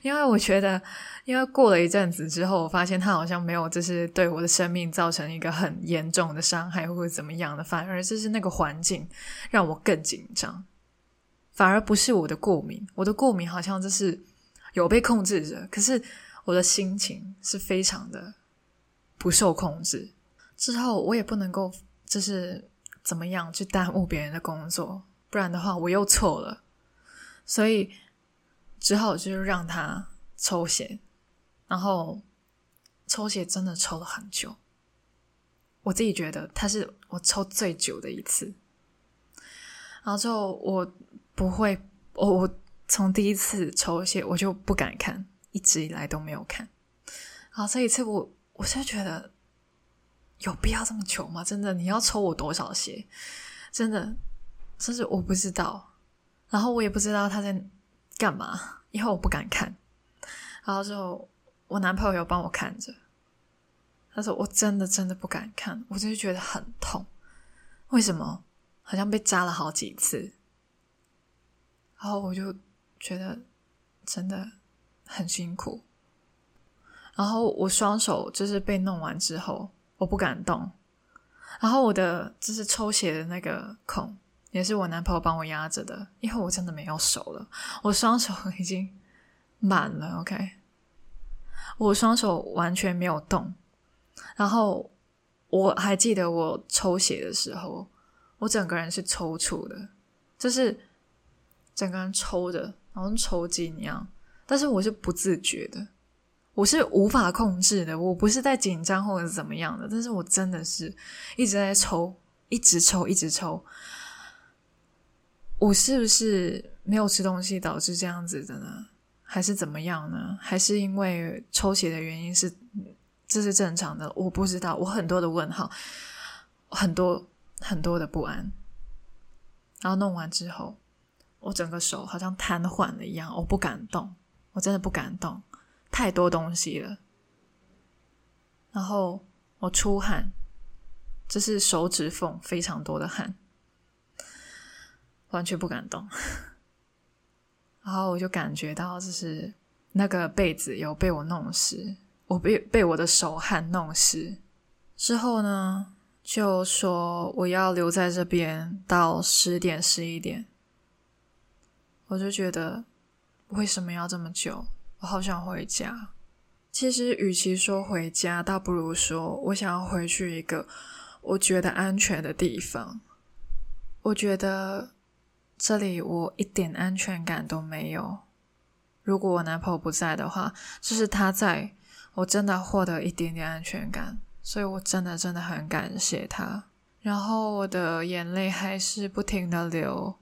因为我觉得，因为过了一阵子之后，我发现它好像没有，就是对我的生命造成一个很严重的伤害或者怎么样的，反而就是那个环境让我更紧张，反而不是我的过敏，我的过敏好像就是有被控制着，可是我的心情是非常的不受控制。之后我也不能够就是怎么样去耽误别人的工作，不然的话我又错了。所以只好就是让他抽血，然后抽血真的抽了很久。我自己觉得他是我抽最久的一次。然后之后我不会，我我从第一次抽血我就不敢看，一直以来都没有看。然后这一次我我是觉得有必要这么久吗？真的，你要抽我多少血？真的，真是我不知道。然后我也不知道他在干嘛，因为我不敢看。然后之后我男朋友有帮我看着，他说我真的真的不敢看，我就是觉得很痛。为什么？好像被扎了好几次。然后我就觉得真的很辛苦。然后我双手就是被弄完之后，我不敢动。然后我的就是抽血的那个孔。也是我男朋友帮我压着的，因为我真的没有手了，我双手已经满了。OK，我双手完全没有动。然后我还记得我抽血的时候，我整个人是抽搐的，就是整个人抽着，然后抽筋一样。但是我是不自觉的，我是无法控制的，我不是在紧张或者怎么样的，但是我真的是一直在抽，一直抽，一直抽。我是不是没有吃东西导致这样子的呢？还是怎么样呢？还是因为抽血的原因是这是正常的？我不知道，我很多的问号，很多很多的不安。然后弄完之后，我整个手好像瘫痪了一样，我不敢动，我真的不敢动，太多东西了。然后我出汗，这是手指缝非常多的汗，完全不敢动。然后我就感觉到，就是那个被子有被我弄湿，我被被我的手汗弄湿。之后呢，就说我要留在这边到十点十一点。我就觉得为什么要这么久？我好想回家。其实，与其说回家，倒不如说我想要回去一个我觉得安全的地方。我觉得。这里我一点安全感都没有。如果我男朋友不在的话，就是他在，我真的获得一点点安全感。所以我真的真的很感谢他。然后我的眼泪还是不停的流，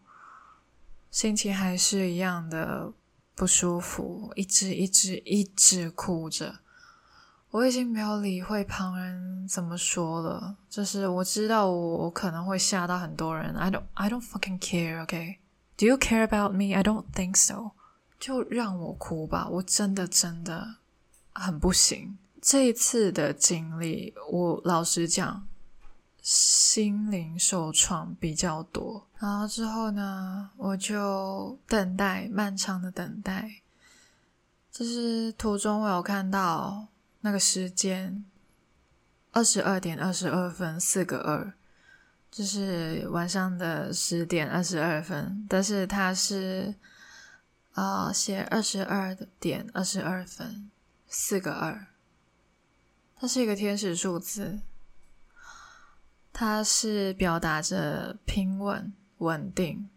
心情还是一样的不舒服，一直一直一直哭着。我已经没有理会旁人怎么说了，就是我知道我我可能会吓到很多人。I don't I don't fucking care, OK? Do you care about me? I don't think so. 就让我哭吧，我真的真的很不行。这一次的经历，我老实讲，心灵受创比较多。然后之后呢，我就等待，漫长的等待。就是途中我有看到。那个时间，二十二点二十二分，四个二，就是晚上的十点二十二分。但是它是啊，写二十二点二十二分，四个二。它是一个天使数字，它是表达着平稳、稳定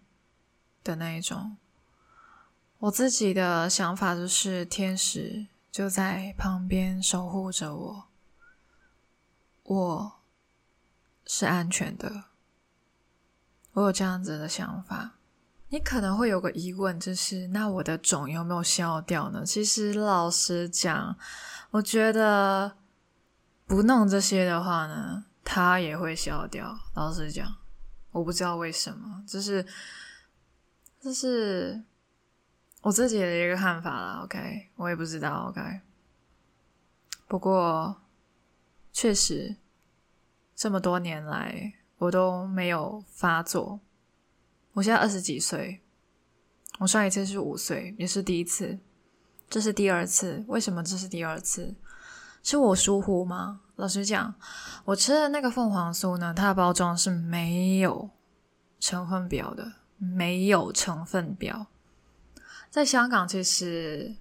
的那一种。我自己的想法就是天使。就在旁边守护着我，我是安全的。我有这样子的想法。你可能会有个疑问，就是那我的肿有没有消掉呢？其实老实讲，我觉得不弄这些的话呢，它也会消掉。老实讲，我不知道为什么，就是，就是。我自己的一个看法啦，OK，我也不知道，OK。不过，确实这么多年来我都没有发作。我现在二十几岁，我上一次是五岁，也是第一次，这是第二次。为什么这是第二次？是我疏忽吗？老实讲，我吃的那个凤凰酥呢，它的包装是没有成分表的，没有成分表。在香港，其实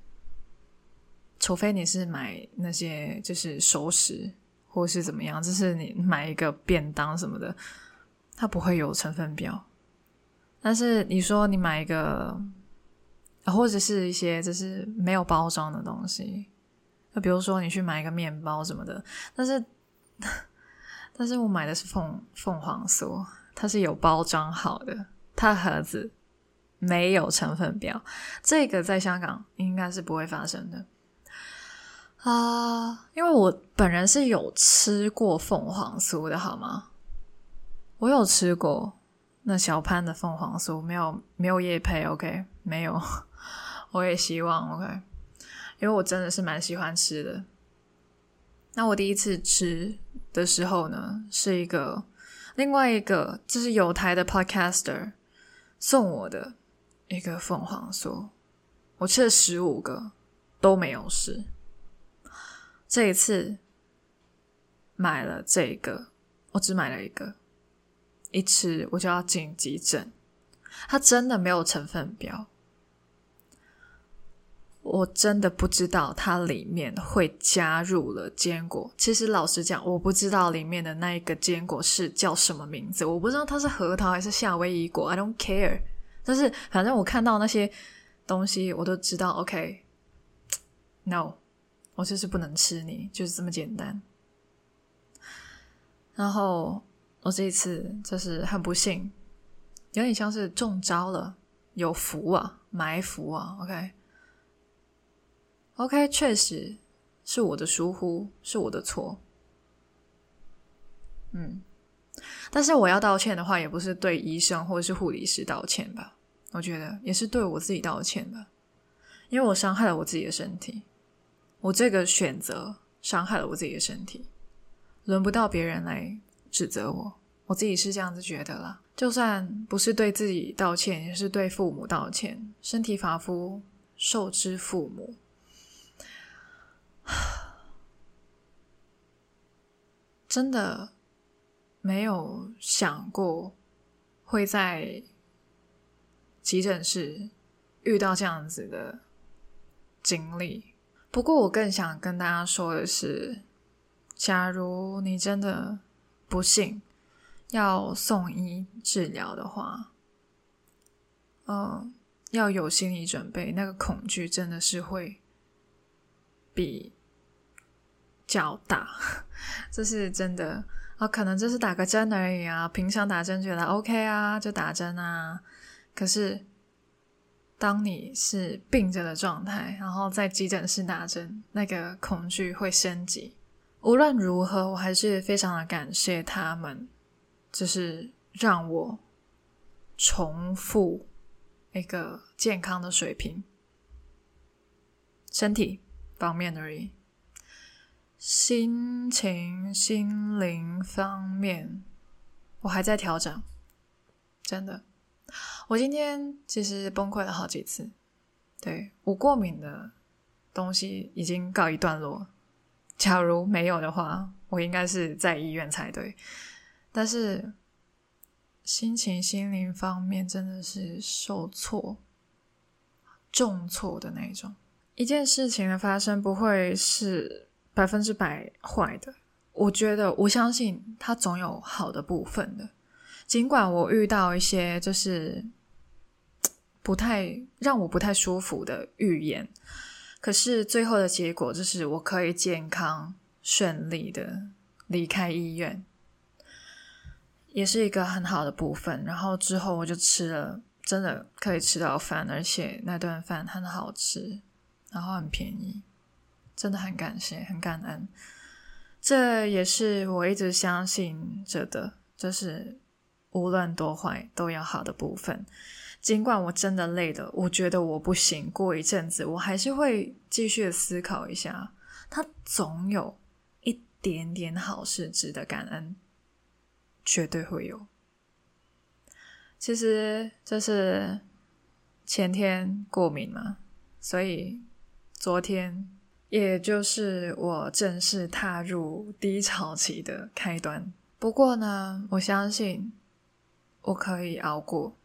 除非你是买那些就是熟食，或是怎么样，就是你买一个便当什么的，它不会有成分表。但是你说你买一个，或者是一些就是没有包装的东西，就比如说你去买一个面包什么的，但是但是我买的是凤凤凰酥，它是有包装好的，它盒子。没有成分表，这个在香港应该是不会发生的啊因为我本人是有吃过凤凰酥的，好吗？我有吃过那小潘的凤凰酥，没有没有叶配，OK，没有，(laughs) 我也希望 OK，因为我真的是蛮喜欢吃的。那我第一次吃的时候呢，是一个另外一个就是有台的 Podcaster 送我的。一个凤凰酥，我吃了十五个都没有事。这一次买了这个，我只买了一个，一吃我就要进急诊。它真的没有成分表，我真的不知道它里面会加入了坚果。其实老实讲，我不知道里面的那一个坚果是叫什么名字，我不知道它是核桃还是夏威夷果。I don't care。但是，反正我看到那些东西，我都知道。OK，No，我就是不能吃你，就是这么简单。然后我这一次就是很不幸，有点像是中招了，有伏啊，埋伏啊。OK，OK，确实是我的疏忽，是我的错。嗯，但是我要道歉的话，也不是对医生或者是护理师道歉吧？我觉得也是对我自己道歉吧，因为我伤害了我自己的身体，我这个选择伤害了我自己的身体，轮不到别人来指责我，我自己是这样子觉得啦。就算不是对自己道歉，也是对父母道歉。身体发肤，受之父母。(sighs) 真的没有想过会在急诊室遇到这样子的经历。不过，我更想跟大家说的是，假如你真的不幸要送医治疗的话，嗯，要有心理准备，那个恐惧真的是会比。较大，(laughs) 这是真的可能就是打个针而已啊，平常打针觉得 OK 啊，就打针啊。可是，当你是病着的状态，然后在急诊室打针，那个恐惧会升级。无论如何，我还是非常的感谢他们，就是让我重复一个健康的水平，身体方面而已。心情、心灵方面，我还在调整。真的，我今天其实崩溃了好几次。对，我过敏的东西已经告一段落。假如没有的话，我应该是在医院才对。但是心情、心灵方面真的是受挫、重挫的那种。一件事情的发生不会是。百分之百坏的，我觉得我相信它总有好的部分的。尽管我遇到一些就是不太让我不太舒服的预言，可是最后的结果就是我可以健康顺利的离开医院，也是一个很好的部分。然后之后我就吃了，真的可以吃到饭，而且那顿饭很好吃，然后很便宜。真的很感谢，很感恩。这也是我一直相信着的，就是无论多坏都有好的部分。尽管我真的累了，我觉得我不行，过一阵子我还是会继续思考一下，它总有一点点好事值得感恩，绝对会有。其实这是前天过敏嘛，所以昨天。也就是我正式踏入低潮期的开端。不过呢，我相信我可以熬过，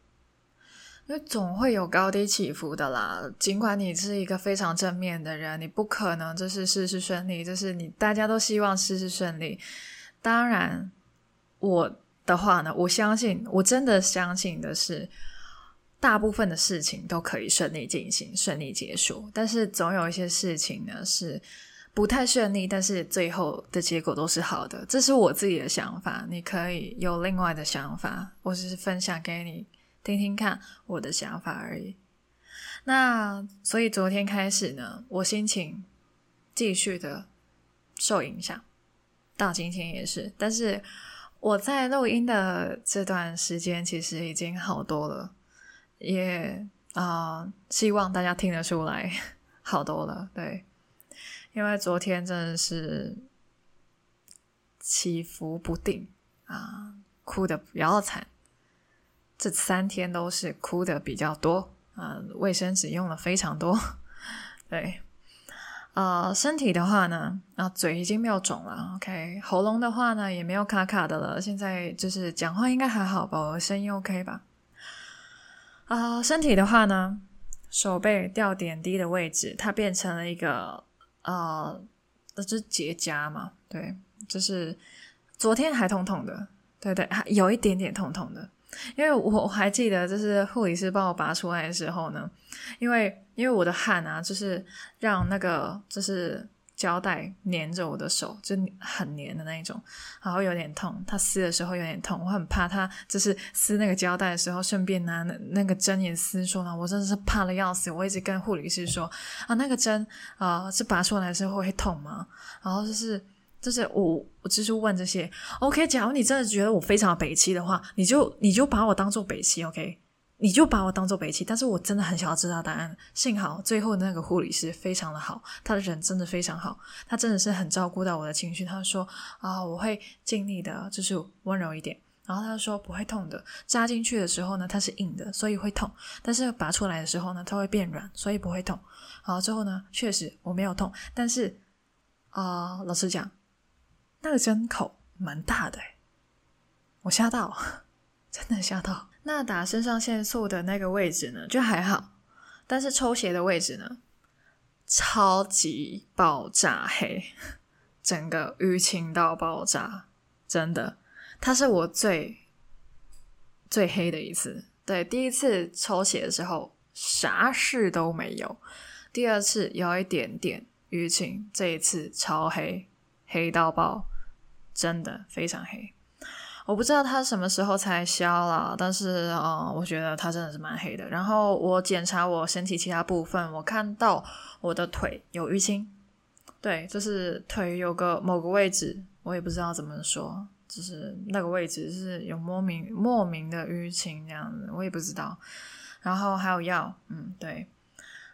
因为总会有高低起伏的啦。尽管你是一个非常正面的人，你不可能就是事事顺利，就是你大家都希望事事顺利。当然，我的话呢，我相信，我真的相信的是。大部分的事情都可以顺利进行、顺利结束，但是总有一些事情呢是不太顺利，但是最后的结果都是好的。这是我自己的想法，你可以有另外的想法，我只是分享给你听听看我的想法而已。那所以昨天开始呢，我心情继续的受影响，到今天也是。但是我在录音的这段时间，其实已经好多了。也啊、希望大家听得出来好多了，对，因为昨天真的是起伏不定啊，哭的比较惨，这三天都是哭的比较多啊，卫生纸用了非常多，(laughs) 对，啊、身体的话呢，啊，嘴已经没有肿了，OK，喉咙的话呢也没有卡卡的了，现在就是讲话应该还好吧，我声音 OK 吧？啊、身体的话呢，手背掉点滴的位置，它变成了一个呃，这是结痂嘛？对，就是昨天还痛痛的，对对，还有一点点痛痛的。因为我我还记得，就是护理师帮我拔出来的时候呢，因为因为我的汗啊，就是让那个就是。胶带粘着我的手，就很粘的那一种，然后有点痛。他撕的时候有点痛，我很怕他就是撕那个胶带的时候，顺便拿那那个针也撕出来。我真的是怕的要死。我一直跟护理师说啊，那个针啊、是拔出来的时候会痛吗？然后就是就是我，我就是问这些。OK，假如你真的觉得我非常北七的话，你就你就把我当做北七，OK，你就把我当做北七。但是我真的很想要知道答案。幸好最后那个护理师非常的好，他的人真的非常好，他真的是很照顾到我的情绪。他说啊，我会尽力的，就是温柔一点。然后他说不会痛的，扎进去的时候呢，它是硬的，所以会痛。但是拔出来的时候呢，它会变软，所以不会痛。好，之后呢，确实我没有痛，但是啊、老实讲。那个针口蛮大的，我吓到，(laughs) 真的吓到。那打肾上腺素的那个位置呢，就还好，但是抽血的位置呢，超级爆炸黑，整个淤青到爆炸，真的，它是我最最黑的一次。对，第一次抽血的时候啥事都没有，第二次有一点点淤青，这一次超黑。黑到爆，真的非常黑。我不知道他什么时候才消了，但是啊、我觉得他真的是蛮黑的。然后我检查我身体其他部分，我看到我的腿有淤青，对，就是腿有个某个位置，我也不知道怎么说，就是那个位置是有莫名莫名的淤青这样子，我也不知道。然后还有药，嗯，对，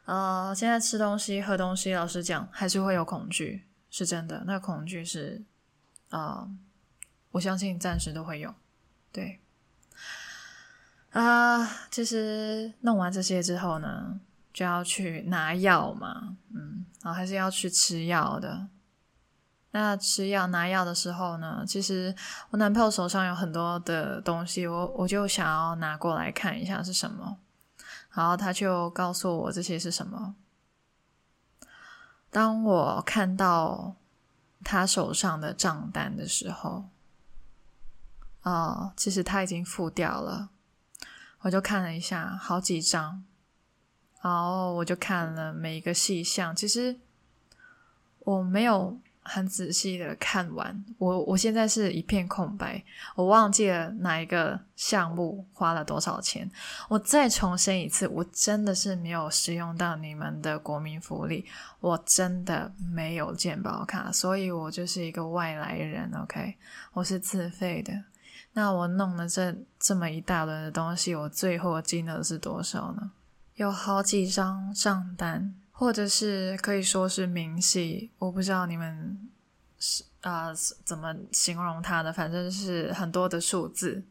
呃，现在吃东西喝东西，老实讲还是会有恐惧。是真的，那恐惧是，啊、我相信暂时都会有，对，啊、其实弄完这些之后呢，就要去拿药嘛，嗯，然后还是要去吃药的。那吃药拿药的时候呢，其实我男朋友手上有很多的东西，我我就想要拿过来看一下是什么，然后他就告诉我这些是什么。当我看到他手上的账单的时候，哦，其实他已经付掉了。我就看了一下，好几张，然后我就看了每一个细项。其实我没有。很仔细的看完，我我现在是一片空白，我忘记了哪一个项目花了多少钱。我再重申一次，我真的是没有使用到你们的国民福利，我真的没有健保卡，所以我就是一个外来人。OK，我是自费的。那我弄了这这么一大轮的东西，我最后金额是多少呢？有好几张账单。或者是可以说是明细，我不知道你们是啊、怎么形容它的，反正是很多的数字，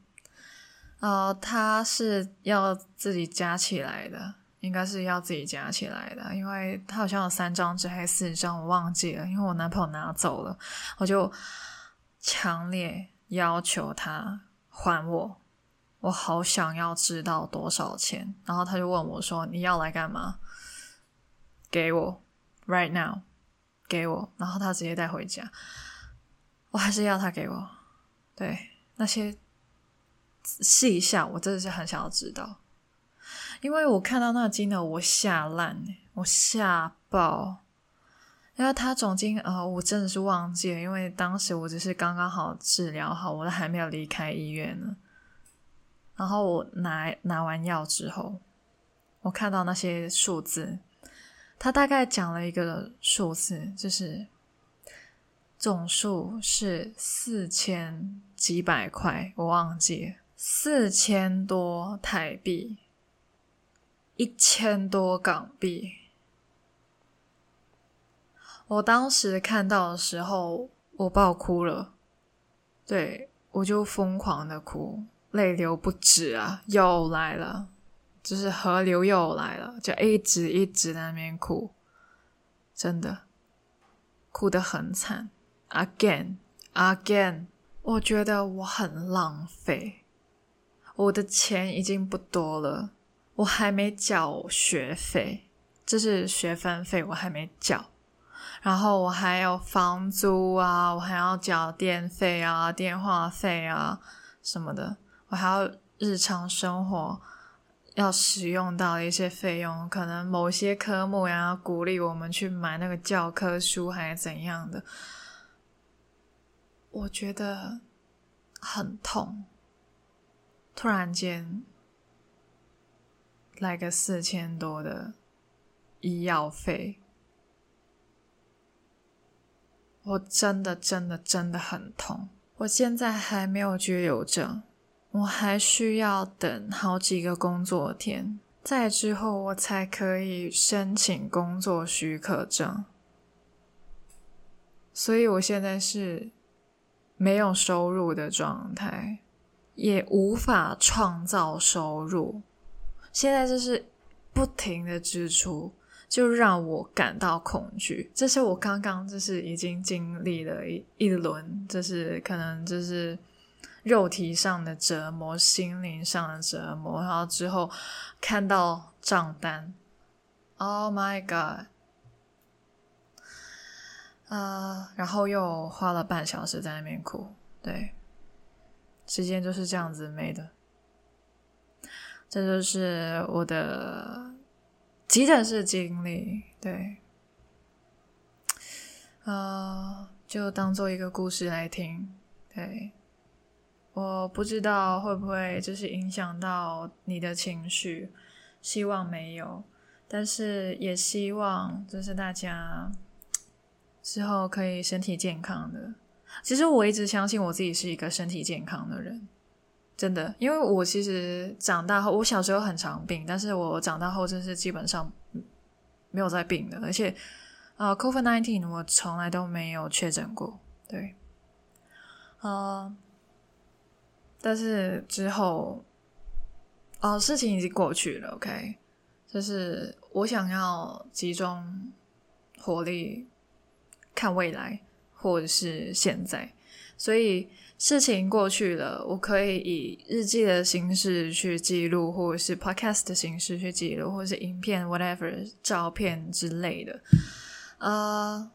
呃，它是要自己加起来的，应该是要自己加起来的，因为它好像有三张纸还是四张，我忘记了，因为我男朋友拿走了，我就强烈要求他还我，我好想要知道多少钱，然后他就问我说：“你要来干嘛？”给我，right now，给我，然后他直接带回家。我还是要他给我。对，那些细项，我真的是很想要知道，因为我看到那个金额，我吓烂，我吓爆。因为他总金呃，我真的是忘记了，因为当时我只是刚刚好治疗好，我都还没有离开医院呢。然后我拿拿完药之后，我看到那些数字。他大概讲了一个数字，就是总数是四千几百块，我忘记了，四千多台币，一千多港币。我当时看到的时候，我爆哭了，对，我就疯狂的哭，泪流不止啊，又来了。就是河流又来了，就一直一直在那边哭，真的哭得很惨。Again, again，我觉得我很浪费，我的钱已经不多了，我还没缴学费，就是学分费我还没缴，然后我还有房租啊，我还要缴电费啊、电话费啊什么的，我还要日常生活。要使用到的一些费用，可能某些科目呀，鼓励我们去买那个教科书，还是怎样的？我觉得很痛。突然间来个四千多的医药费，我真的真的真的很痛。我现在还没有居留证，我还需要等好几个工作天，再之后我才可以申请工作许可证。所以我现在是没有收入的状态，也无法创造收入。现在就是不停的支出，就让我感到恐惧。这是我刚刚就是已经经历了一一轮，就是可能就是肉体上的折磨、心灵上的折磨，然后之后看到账单，Oh my God！啊然后又花了半小时在那边哭，对，时间就是这样子没的。这就是我的急诊室经历，对，啊、就当做一个故事来听，对，我不知道会不会就是影响到你的情绪，希望没有，但是也希望就是大家。之后可以身体健康的。其实我一直相信我自己是一个身体健康的人，真的。因为我其实长大后，我小时候很常病，但是我长大后就是基本上没有再病的。而且，呃，COVID-19 我从来都没有确诊过。对，呃，但是之后，哦，事情已经过去了。OK，就是我想要集中火力。看未来，或者是现在，所以事情过去了，我可以以日记的形式去记录，或者是 podcast 的形式去记录，或者是影片、whatever 照片之类的。呃，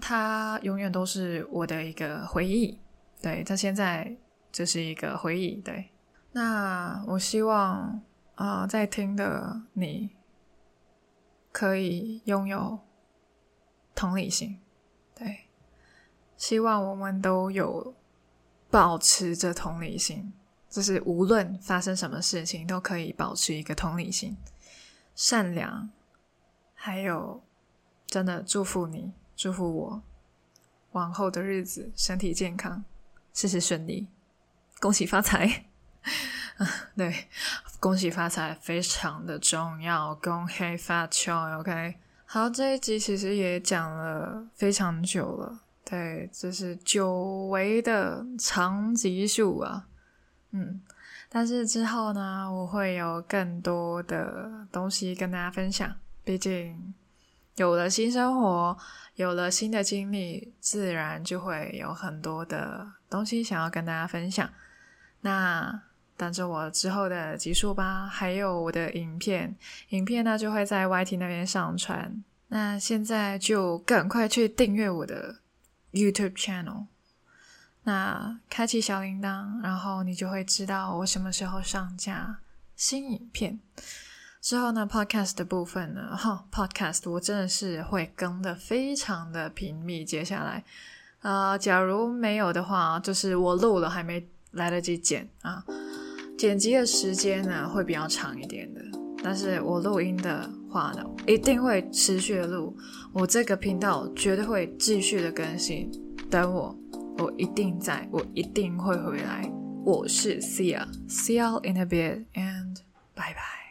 它永远都是我的一个回忆。对，它现在就是一个回忆。对，那我希望啊、在听的你可以拥有同理心。对，希望我们都有保持着同理心，就是无论发生什么事情，都可以保持一个同理心、善良，还有真的祝福你，祝福我往后的日子身体健康，事事顺利，恭喜发财啊。(laughs) 对，恭喜发财非常的重要，恭喜发财，OK。好，这一集其实也讲了非常久了，对，这是久违的长集数啊，嗯，但是之后呢，我会有更多的东西跟大家分享，毕竟有了新生活，有了新的经历，自然就会有很多的东西想要跟大家分享，那。等着我之后的集数吧，还有我的影片，影片呢就会在 YT 那边上传。那现在就赶快去订阅我的 YouTube channel，那开启小铃铛，然后你就会知道我什么时候上架新影片。之后呢，Podcast 的部分呢，哈，Podcast 我真的是会更的非常的频密。接下来，呃，假如没有的话，就是我录了还没来得及剪啊。剪辑的时间呢会比较长一点的，但是我录音的话呢，一定会持续的录。我这个频道绝对会继续的更新。等我，我一定在，我一定会回来。我是 Sia，See you in a bit and bye bye。